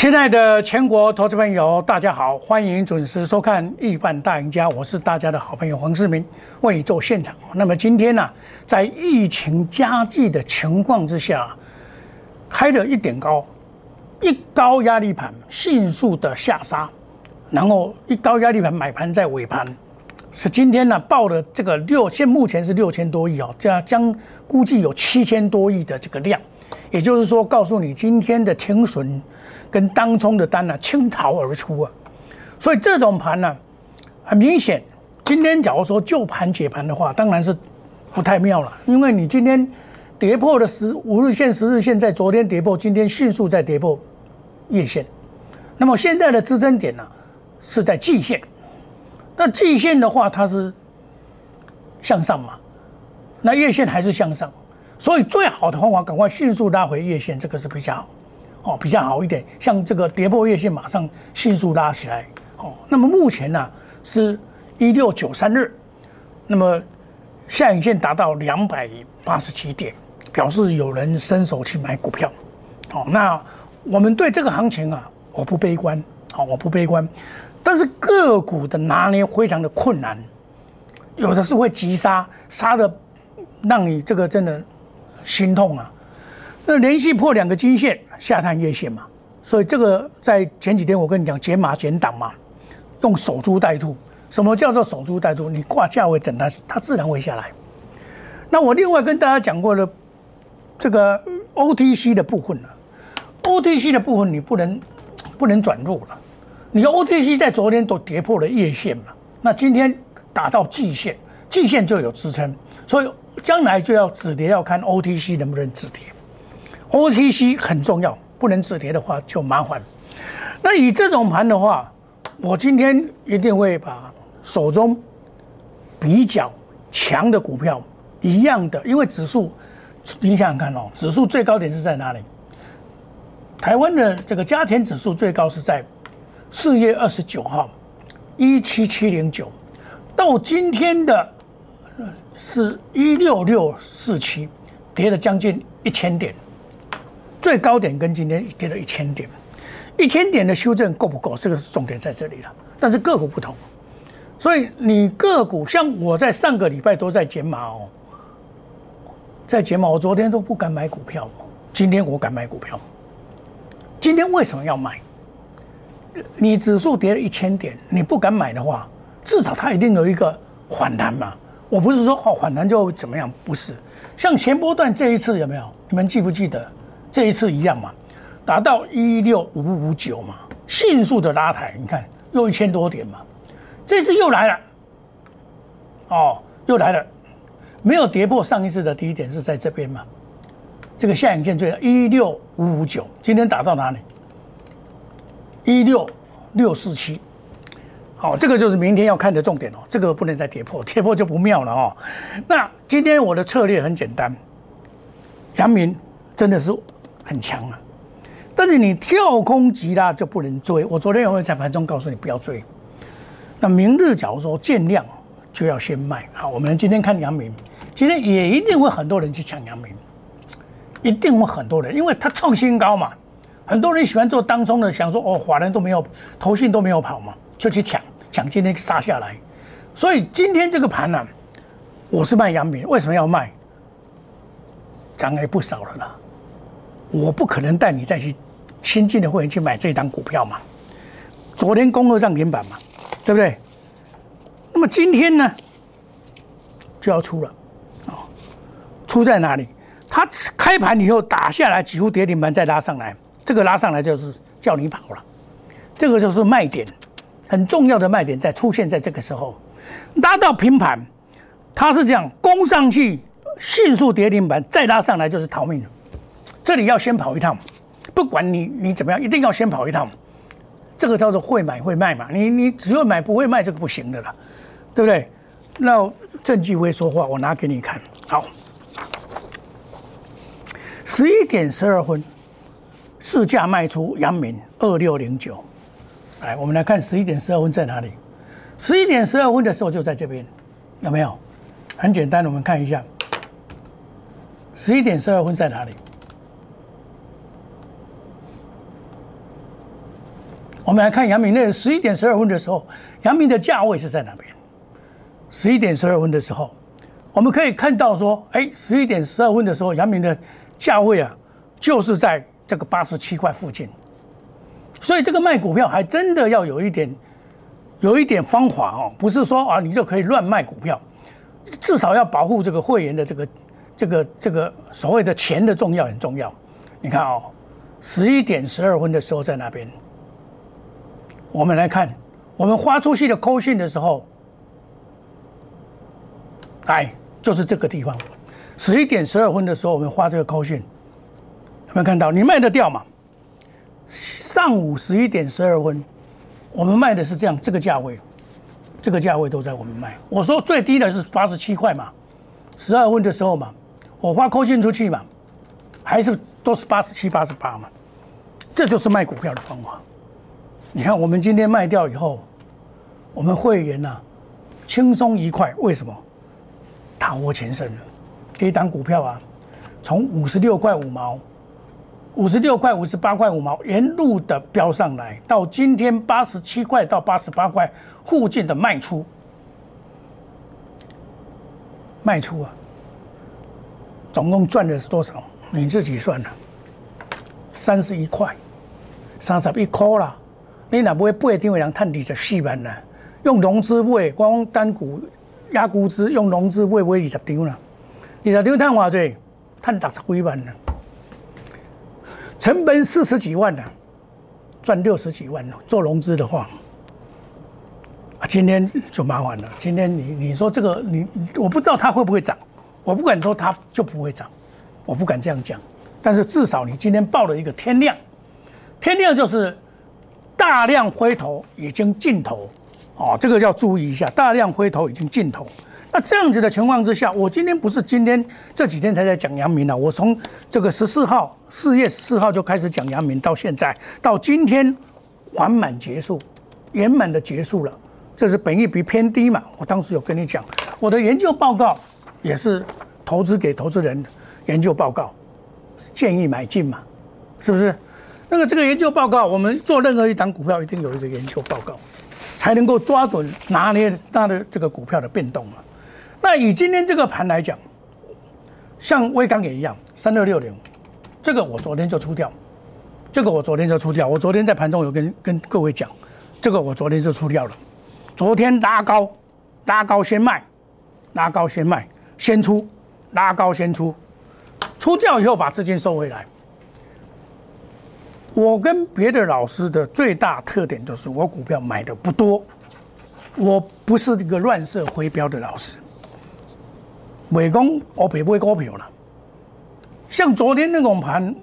亲爱的全国投资朋友，大家好，欢迎准时收看《亿万大赢家》，我是大家的好朋友黄世明，为你做现场。那么今天呢，在疫情加剧的情况之下，开了一点高，一高压力盘迅速的下杀，然后一高压力盘买盘在尾盘，是今天呢报的这个六，现目前是六千多亿哦，这样将估计有七千多亿的这个量，也就是说，告诉你今天的停损。跟当冲的单呢倾巢而出啊，所以这种盘呢，很明显，今天假如说就盘解盘的话，当然是不太妙了，因为你今天跌破的十五日线、十日线，在昨天跌破，今天迅速在跌破月线，那么现在的支撑点呢是在季线，那季线的话它是向上嘛，那月线还是向上，所以最好的方法赶快迅速拉回月线，这个是比较好。哦，比较好一点，像这个跌破月线，马上迅速拉起来。哦，那么目前呢是一六九三日，那么下影线达到两百八十七点，表示有人伸手去买股票。哦，那我们对这个行情啊，我不悲观。好，我不悲观，但是个股的拿捏非常的困难，有的是会急杀，杀的让你这个真的心痛啊。那连续破两个金线，下探月线嘛，所以这个在前几天我跟你讲减码减档嘛，用守株待兔。什么叫做守株待兔？你挂价位等它，它自然会下来。那我另外跟大家讲过的这个 OTC 的部分呢，OTC 的部分你不能不能转入了。你 OTC 在昨天都跌破了月线嘛，那今天打到季线，季线就有支撑，所以将来就要止跌，要看 OTC 能不能止跌。OTC 很重要，不能止跌的话就麻烦。那以这种盘的话，我今天一定会把手中比较强的股票一样的，因为指数，你想想看哦，指数最高点是在哪里？台湾的这个加权指数最高是在四月二十九号，一七七零九，到今天的是一六六四七，跌了将近一千点。最高点跟今天跌了一千点，一千点的修正够不够？这个是重点在这里了。但是个股不同，所以你个股像我在上个礼拜都在减码哦，在减码。我昨天都不敢买股票，今天我敢买股票。今天为什么要买？你指数跌了一千点，你不敢买的话，至少它一定有一个反弹嘛。我不是说哦反弹就怎么样，不是。像前波段这一次有没有？你们记不记得？这一次一样嘛，达到一六五五九嘛，迅速的拉抬，你看又一千多点嘛，这次又来了，哦，又来了，没有跌破上一次的低点是在这边嘛，这个下影线最一六五五九，今天打到哪里？一六六四七，好，这个就是明天要看的重点哦，这个不能再跌破，跌破就不妙了哦。那今天我的策略很简单，阳明真的是。很强啊，但是你跳空急拉就不能追。我昨天有没有在盘中告诉你不要追？那明日假如说见量，就要先卖。好，我们今天看阳明，今天也一定会很多人去抢阳明，一定会很多人，因为它创新高嘛。很多人喜欢做当中的，想说哦，华人都没有，投信都没有跑嘛，就去抢，抢今天杀下来。所以今天这个盘呢，我是卖阳明，为什么要卖？涨也不少了啦。我不可能带你再去新进的会员去买这档股票嘛？昨天公二上连板嘛，对不对？那么今天呢就要出了，啊，出在哪里？它开盘以后打下来，几乎跌停板再拉上来，这个拉上来就是叫你跑了，这个就是卖点，很重要的卖点在出现在这个时候，拉到平盘，它是这样攻上去，迅速跌停板再拉上来就是逃命了。这里要先跑一趟，不管你你怎么样，一定要先跑一趟。这个叫做会买会卖嘛，你你只会买不会卖，这个不行的了，对不对？那证据会说话，我拿给你看。好，十一点十二分，市价卖出阳明二六零九。来，我们来看十一点十二分在哪里？十一点十二分的时候就在这边，有没有？很简单，我们看一下，十一点十二分在哪里？我们来看阳明那十一点十二分的时候，阳明的价位是在哪边？十一点十二分的时候，我们可以看到说，哎，十一点十二分的时候，阳明的价位啊，就是在这个八十七块附近。所以这个卖股票还真的要有一点，有一点方法哦，不是说啊你就可以乱卖股票，至少要保护这个会员的这个这个这个所谓的钱的重要很重要。你看哦，十一点十二分的时候在那边，我们来看，我们发出去的扣讯的时候，来就是这个地方，十一点十二分的时候我们发这个扣讯，有没有看到？你卖得掉吗？上午十一点十二分，我们卖的是这样这个价位，这个价位都在我们卖。我说最低的是八十七块嘛，十二分的时候嘛，我发扣线出去嘛，还是都是八十七、八十八嘛，这就是卖股票的方法。你看我们今天卖掉以后，我们会员呐轻松一块，为什么？大获全胜了，一档股票啊，从五十六块五毛。五十六块、五十八块五毛，沿路的飙上来，到今天八十七块到八十八块附近的卖出，卖出啊，总共赚的是多少？你自己算了，三十一块，三十一块啦。你哪不会八张人探底十四万呢？用融资买，光单股压估值，用融资买买二十张啦，二十张探偌济？探六十几万呢？成本四十几万呢，赚六十几万了。做融资的话，啊，今天就麻烦了。今天你你说这个你，我不知道它会不会涨，我不敢说它就不会涨，我不敢这样讲。但是至少你今天报了一个天量，天量就是大量灰头已经尽头，哦，这个要注意一下，大量灰头已经尽头。那这样子的情况之下，我今天不是今天这几天才在讲阳明了，我从这个十四号四月十四号就开始讲阳明，到现在到今天完满结束，圆满的结束了。这是本益比偏低嘛？我当时有跟你讲，我的研究报告也是投资给投资人研究报告，建议买进嘛，是不是？那个这个研究报告，我们做任何一档股票一定有一个研究报告，才能够抓准拿捏它的这个股票的变动嘛。那以今天这个盘来讲，像威钢也一样，三六六零，这个我昨天就出掉，这个我昨天就出掉。我昨天在盘中有跟跟各位讲，这个我昨天就出掉了。昨天拉高，拉高先卖，拉高先卖，先出，拉高先出，出掉以后把资金收回来。我跟别的老师的最大特点就是我股票买的不多，我不是一个乱射回标的老师。美工我别不会股票了，像昨天那种盘，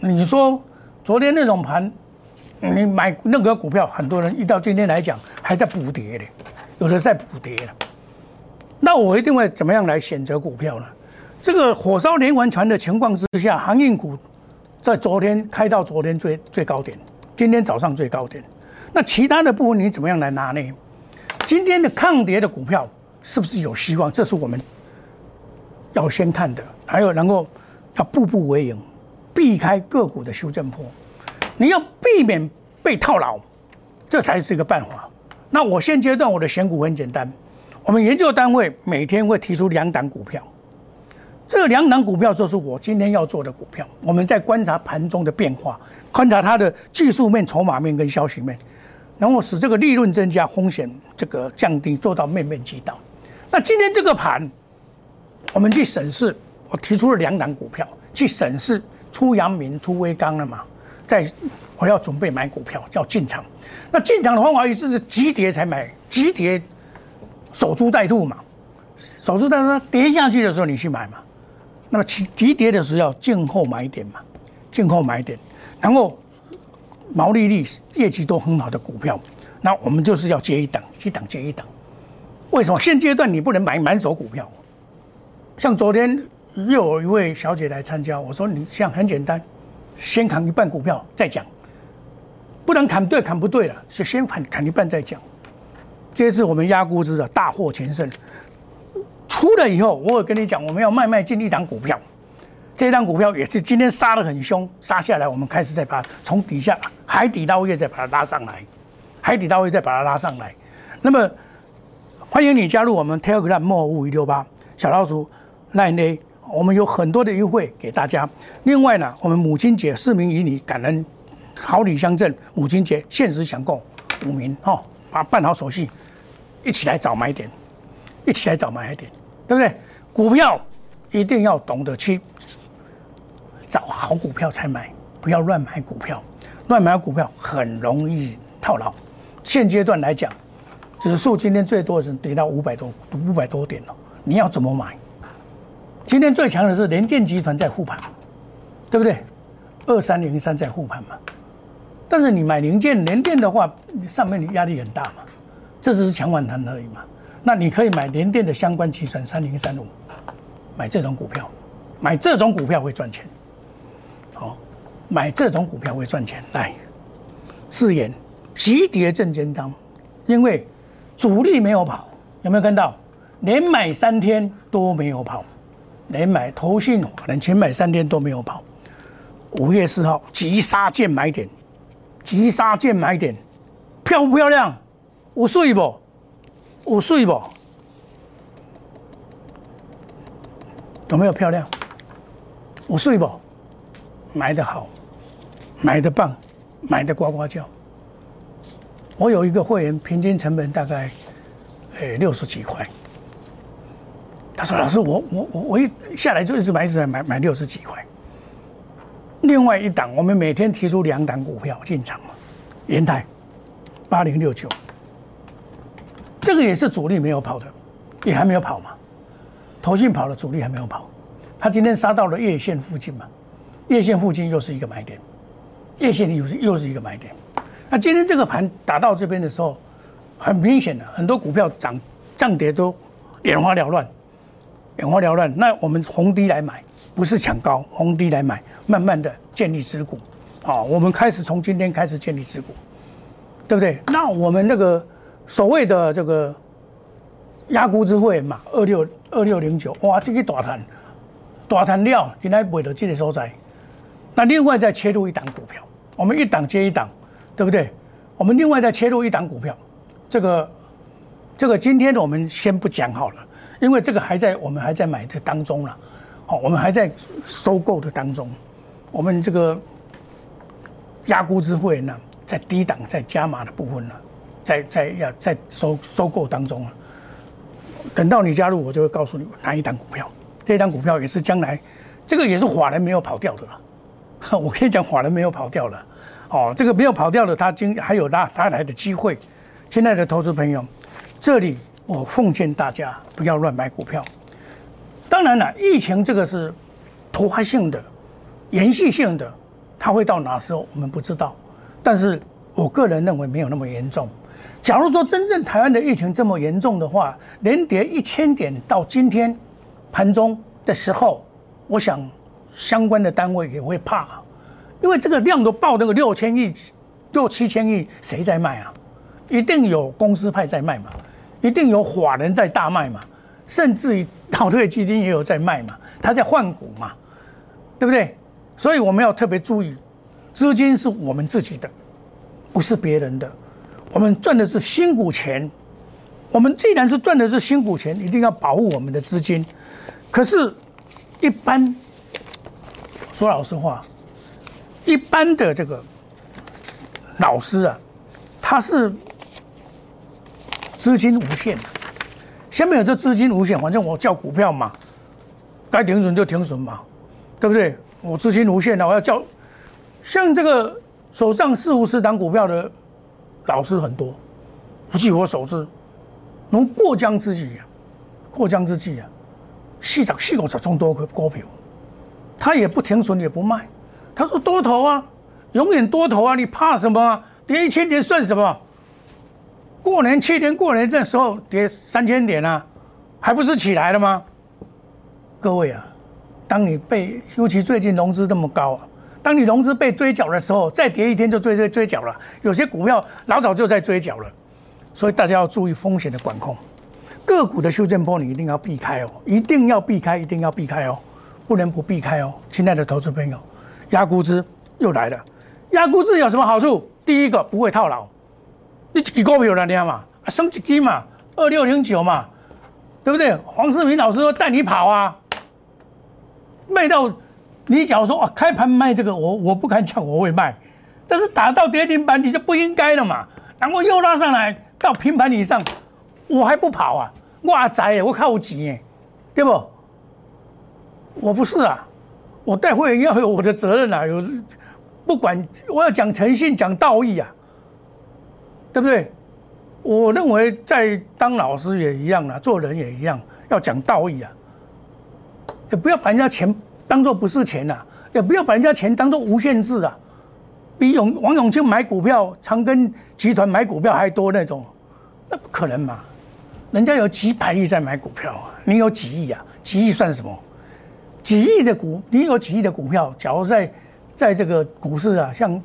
你说昨天那种盘，你买任何股票，很多人一到今天来讲还在补跌的，有的在补跌的。那我一定会怎么样来选择股票呢？这个火烧连环船的情况之下，航运股在昨天开到昨天最最高点，今天早上最高点。那其他的部分你怎么样来拿呢？今天的抗跌的股票是不是有希望？这是我们。要先看的，还有能够要步步为营，避开个股的修正坡，你要避免被套牢，这才是一个办法。那我现阶段我的选股很简单，我们研究单位每天会提出两档股票，这两档股票就是我今天要做的股票。我们在观察盘中的变化，观察它的技术面、筹码面跟消息面，然后使这个利润增加，风险这个降低，做到面面俱到。那今天这个盘。我们去审视，我提出了两档股票去审视，出阳明、出微刚了嘛？在我要准备买股票，叫进场。那进场的方法意思是急跌才买，急跌守株待兔嘛。守株待兔，跌下去的时候你去买嘛。那么急急跌的时候要静候买点嘛，静候买点，然后毛利率、业绩都很好的股票，那我们就是要接一档，一档接一档。为什么现阶段你不能买满手股票？像昨天又有一位小姐来参加，我说你像很简单，先砍一半股票再讲，不能砍对砍不对了，是先砍砍一半再讲。这次我们压估值啊大获全胜，出了以后，我有跟你讲，我们要慢慢进一档股票，这张股票也是今天杀得很凶，杀下来，我们开始再把从底下海底捞月再把它拉上来，海底捞月再把它拉上来。那么欢迎你加入我们 Telegram 莫五一六八小老鼠 Line A，我们有很多的优惠给大家。另外呢，我们母亲节市民与你感恩好礼相赠，母亲节限时抢购五名哈，把办好手续，一起来找买点，一起来找买点，对不对？股票一定要懂得去。找好股票才买，不要乱买股票。乱买股票很容易套牢。现阶段来讲，指数今天最多是跌到五百多五百多点了。你要怎么买？今天最强的是联电集团在护盘，对不对？二三零三在护盘嘛。但是你买零件联电的话，上面的压力很大嘛。这只是强反弹而已嘛。那你可以买联电的相关计算三零三五，买这种股票，买这种股票会赚钱。好，买这种股票会赚钱。来，四眼急跌正肩章，因为主力没有跑，有没有看到？连买三天都没有跑，连买投信连前买三天都没有跑。五月四号急杀见买点，急杀见买点，漂不漂亮？五岁不？五岁不？有没有漂亮？五岁不？买的好，买的棒，买的呱呱叫。我有一个会员，平均成本大概，诶六十几块。他说：“老师，我我我我一下来就一直买，一直买，买六十几块。”另外一档，我们每天提出两档股票进场嘛，延泰八零六九，这个也是主力没有跑的，也还没有跑嘛。头信跑了主力还没有跑，他今天杀到了月线附近嘛。月线附近又是一个买点，月线又是又是一个买点。那今天这个盘打到这边的时候，很明显的很多股票涨涨跌都眼花缭乱，眼花缭乱。那我们红低来买，不是抢高，红低来买，慢慢的建立持股。啊，我们开始从今天开始建立持股，对不对？那我们那个所谓的这个压估之会嘛，二六二六零九，哇，这个大盘大盘料，今天买到这个所在。那另外再切入一档股票，我们一档接一档，对不对？我们另外再切入一档股票，这个这个今天我们先不讲好了，因为这个还在我们还在买的当中了，好，我们还在收购的当中，我们这个压估之会呢，在低档在加码的部分呢，在在要在收收购当中啊。等到你加入，我就会告诉你哪一档股票，这一档股票也是将来这个也是法人没有跑掉的了。我可以讲，法人没有跑掉了，哦，这个没有跑掉的，他今还有拉他来的机会。亲爱的投资朋友，这里我奉劝大家不要乱买股票。当然了，疫情这个是突发性的、延续性的，它会到哪时候我们不知道。但是我个人认为没有那么严重。假如说真正台湾的疫情这么严重的话，连跌一千点到今天盘中的时候，我想。相关的单位也会怕，因为这个量都爆那个六千亿、六七千亿，谁在卖啊？一定有公司派在卖嘛，一定有法人在大卖嘛，甚至于倒退基金也有在卖嘛，他在换股嘛，对不对？所以我们要特别注意，资金是我们自己的，不是别人的。我们赚的是新股钱，我们既然是赚的是新股钱，一定要保护我们的资金。可是，一般。说老实话，一般的这个老师啊，他是资金无限的。下面有这资金无限，反正我叫股票嘛，该停损就停损嘛，对不对？我资金无限的，我要叫像这个手上四五十档股票的老师很多，不计我手之，能过江之鲫啊，过江之鲫啊，四十四五十种多股票。他也不停损，也不卖。他说多头啊，永远多头啊，你怕什么啊？跌一千点算什么？过年七天过年这时候跌三千点啊，还不是起来了吗？各位啊，当你被尤其最近融资这么高啊，当你融资被追缴的时候，再跌一天就追追追缴了。有些股票老早就在追缴了，所以大家要注意风险的管控。个股的修正波你一定要避开哦，一定要避开，一定要避开哦。不能不避开哦，亲爱的投资朋友，压估值又来了。压估值有什么好处？第一个不会套牢，你几股票来听嘛，升几基嘛，二六零九嘛，对不对？黄世明老师说带你跑啊，卖到你假如说啊开盘卖这个，我我不敢讲我会卖，但是打到跌停板你就不应该了嘛，然后又拉上来到平盘以上，我还不跑啊？哇仔，我靠急，对不？我不是啊，我带会员要有我的责任啊，有不管我要讲诚信、讲道义啊，对不对？我认为在当老师也一样啊，做人也一样，要讲道义啊，也不要把人家钱当做不是钱呐，也不要把人家钱当做无限制啊，比永王永庆买股票、长庚集团买股票还多那种，那不可能嘛？人家有几百亿在买股票啊，你有几亿啊？几亿算什么？几亿的股，你有几亿的股票，假如在在这个股市啊，像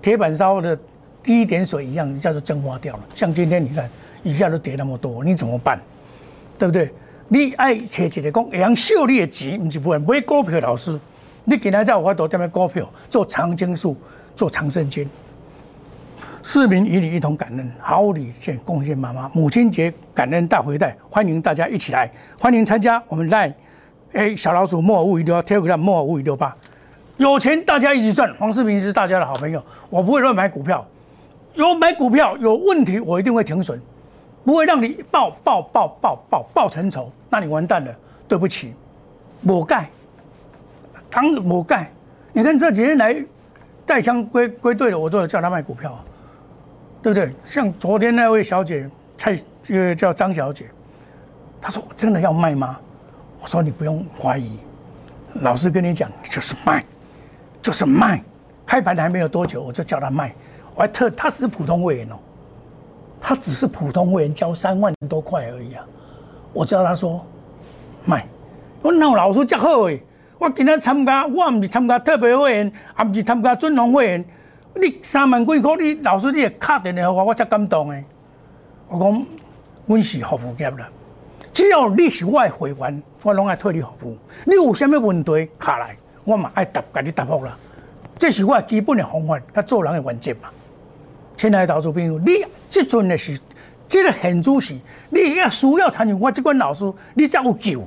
铁板烧的第一点水一样，叫做蒸发掉了。像今天你看，一下都跌那么多，你怎么办？对不对？你爱找一个讲，杨秀你的钱，不是不会买股票老师，你今天在我多点买股票，做长青树，做长生金。市民与你一同感恩，好礼献贡献妈妈，母亲节感恩大回带，欢迎大家一起来，欢迎参加我们在。哎，小老鼠莫五一六八，Telegram 莫五一六八，有钱大家一起赚。黄世平是大家的好朋友，我不会乱买股票，有买股票有问题，我一定会停损，不会让你报报报报报报成仇，那你完蛋了。对不起，抹盖，当抹盖。你看这几天来带枪归归队的，我都有叫他卖股票，对不对？像昨天那位小姐蔡，呃，叫张小姐，她说真的要卖吗？我说你不用怀疑，老师跟你讲就是卖，就是卖。开盘还没有多久，我就叫他卖。我还特他是普通会员哦，他只是普通会员，交三万多块而已啊。我叫他说卖。我那老师较好诶，我今天参加，我唔是参加特别会员，也唔是参加尊荣会员。你三万几块，你老师你也卡电话，我才感动诶。我讲，阮是服务业啦。只要你是我的会员，我拢爱替你服务。你有啥物问题卡来，我嘛爱答，给你答复啦。这是我基本的方法，他做人的原则嘛。亲爱的投资朋友，你即阵的是即个现主是，你也需要参与我这款老师，你才有救。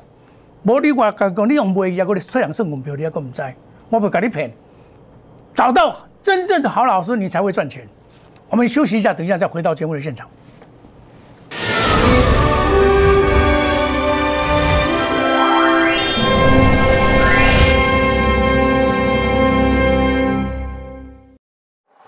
无你话讲讲，你用卖业，我哋出人算门票，你还个唔知，我不甲你骗。找到真正的好老师，你才会赚钱。我们休息一下，等一下再回到节目的现场。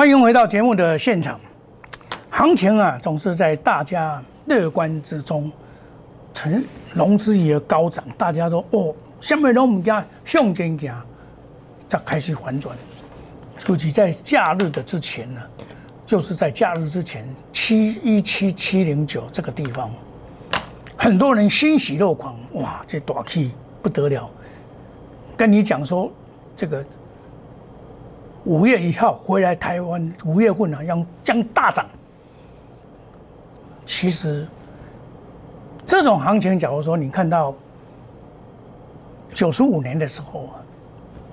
欢迎回到节目的现场。行情啊，总是在大家乐观之中，成融资也高涨，大家都哦，下面都唔加向前行，再开始反转。尤其在假日的之前呢，就是在假日之前七一七七零九这个地方，很多人欣喜若狂，哇，这大气不得了，跟你讲说这个。五月一号回来台湾，五月份啊，将将大涨。其实这种行情，假如说你看到九十五年的时候啊，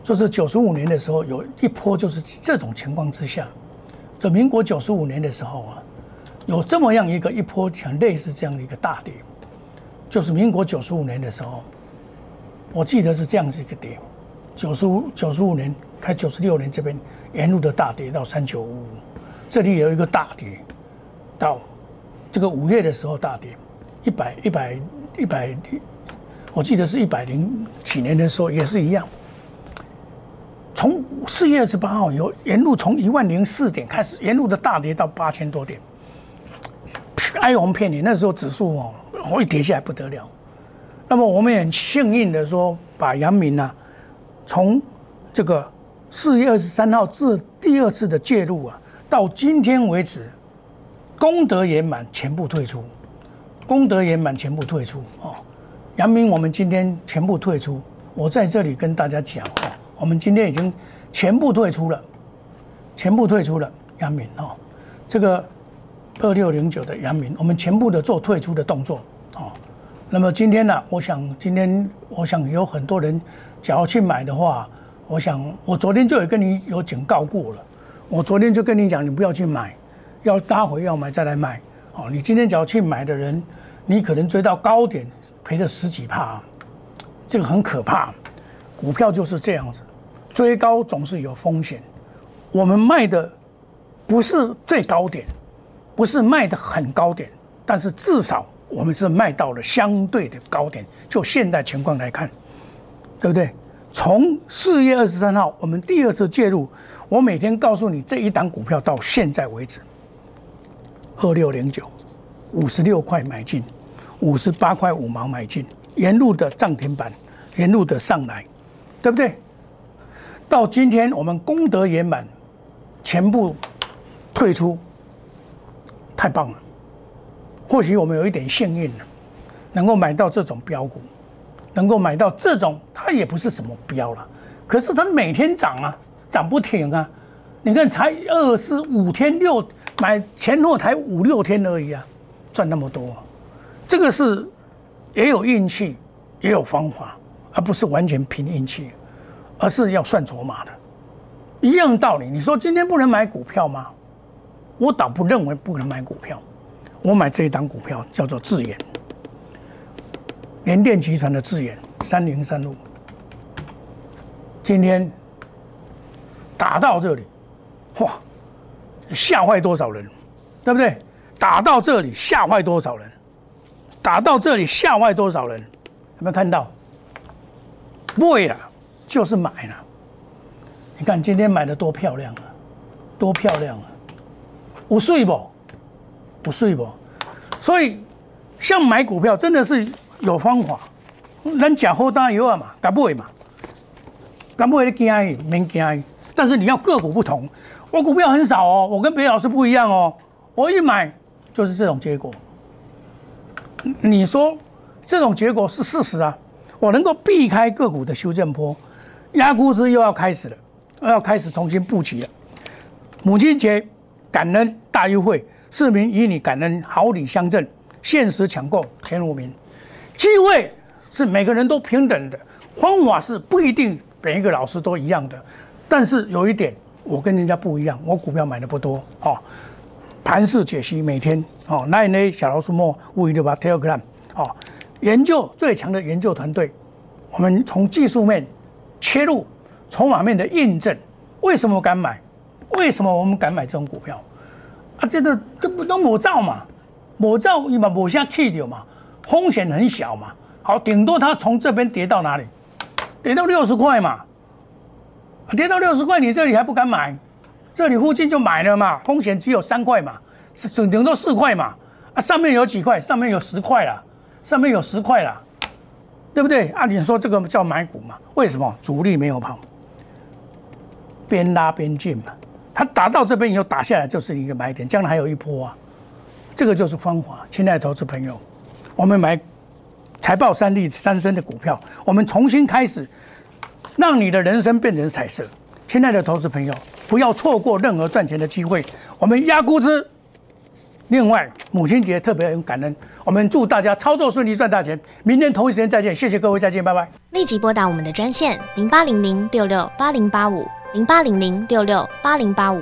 就是九十五年的时候有一波，就是这种情况之下，在民国九十五年的时候啊，有这么样一个一波，像类似这样的一个大跌，就是民国九十五年的时候，我记得是这样子一个跌，九十五九十五年开九十六年这边沿路的大跌到三九五五，这里有一个大跌，到这个五月的时候大跌一百一百一百，我记得是一百零几年的时候也是一样。从四月二十八号以后，沿路从一万零四点开始，沿路的大跌到八千多点，哀鸿遍野。那时候指数哦，一跌下来不得了。那么我们也很幸运的说，把阳明呢，从这个四月二十三号至第二次的介入啊，到今天为止，功德圆满，全部退出，功德圆满，全部退出哦。阳明，我们今天全部退出。我在这里跟大家讲哦。我们今天已经全部退出了，全部退出了阳明哦，这个二六零九的阳明，我们全部的做退出的动作哦。那么今天呢，我想今天我想有很多人，想要去买的话，我想我昨天就有跟你有警告过了，我昨天就跟你讲，你不要去买，要搭回要买再来买哦。你今天只要去买的人，你可能追到高点赔了十几帕，这个很可怕，股票就是这样子。追高总是有风险，我们卖的不是最高点，不是卖的很高点，但是至少我们是卖到了相对的高点。就现在情况来看，对不对？从四月二十三号我们第二次介入，我每天告诉你这一档股票到现在为止，二六零九，五十六块买进，五十八块五毛买进，沿路的涨停板，沿路的上来，对不对？到今天，我们功德圆满，全部退出，太棒了。或许我们有一点幸运，能够买到这种标股，能够买到这种，它也不是什么标了，可是它每天涨啊，涨不停啊。你看，才二十五天六买前后才五六天而已啊，赚那么多，这个是也有运气，也有方法，而不是完全凭运气。而是要算筹码的，一样道理。你说今天不能买股票吗？我倒不认为不能买股票。我买这一档股票叫做智远，联电集团的智远三零三路。今天打到这里，哇，吓坏多少人，对不对？打到这里吓坏多少人？打到这里吓坏多少人？有没有看到？不会啊。就是买了，你看今天买的多漂亮啊，多漂亮啊！不睡不？不睡不？所以像买股票真的是有方法，人讲后当然有啊嘛，敢不会嘛？敢不会惊伊，免惊伊。但是你要个股不同，我股票很少哦，我跟别的老师不一样哦，我一买就是这种结果。你说这种结果是事实啊？我能够避开个股的修正波。压估值又要开始了，又要开始重新布局了。母亲节感恩大优惠，市民与你感恩，好礼相赠，限时抢购前五名。机会是每个人都平等的，方法是不一定每一个老师都一样的。但是有一点，我跟人家不一样，我股票买的不多哦。盘式解析每天哦，nine a 小老鼠莫五一六八 Telegram 哦，研究最强的研究团队，我们从技术面。切入筹码面的印证，为什么敢买？为什么我们敢买这种股票？啊，这个这不都抹造嘛？抹造你把抹下去掉嘛，风险很小嘛。好，顶多它从这边跌到哪里？跌到六十块嘛。跌到六十块，你这里还不敢买？这里附近就买了嘛，风险只有三块嘛，是顶顶多四块嘛。啊，上面有几块？上面有十块了，上面有十块了。对不对？按理说这个叫买股嘛？为什么主力没有跑，边拉边进嘛？它打到这边以后打下来就是一个买点，将来还有一波啊！这个就是方法。亲爱的投资朋友，我们买财报三利三升的股票，我们重新开始，让你的人生变成彩色。亲爱的投资朋友，不要错过任何赚钱的机会。我们压估值。另外，母亲节特别感恩，我们祝大家操作顺利，赚大钱。明天同一时间再见，谢谢各位，再见，拜拜。立即拨打我们的专线零八零零六六八零八五。零八零零六六八零八五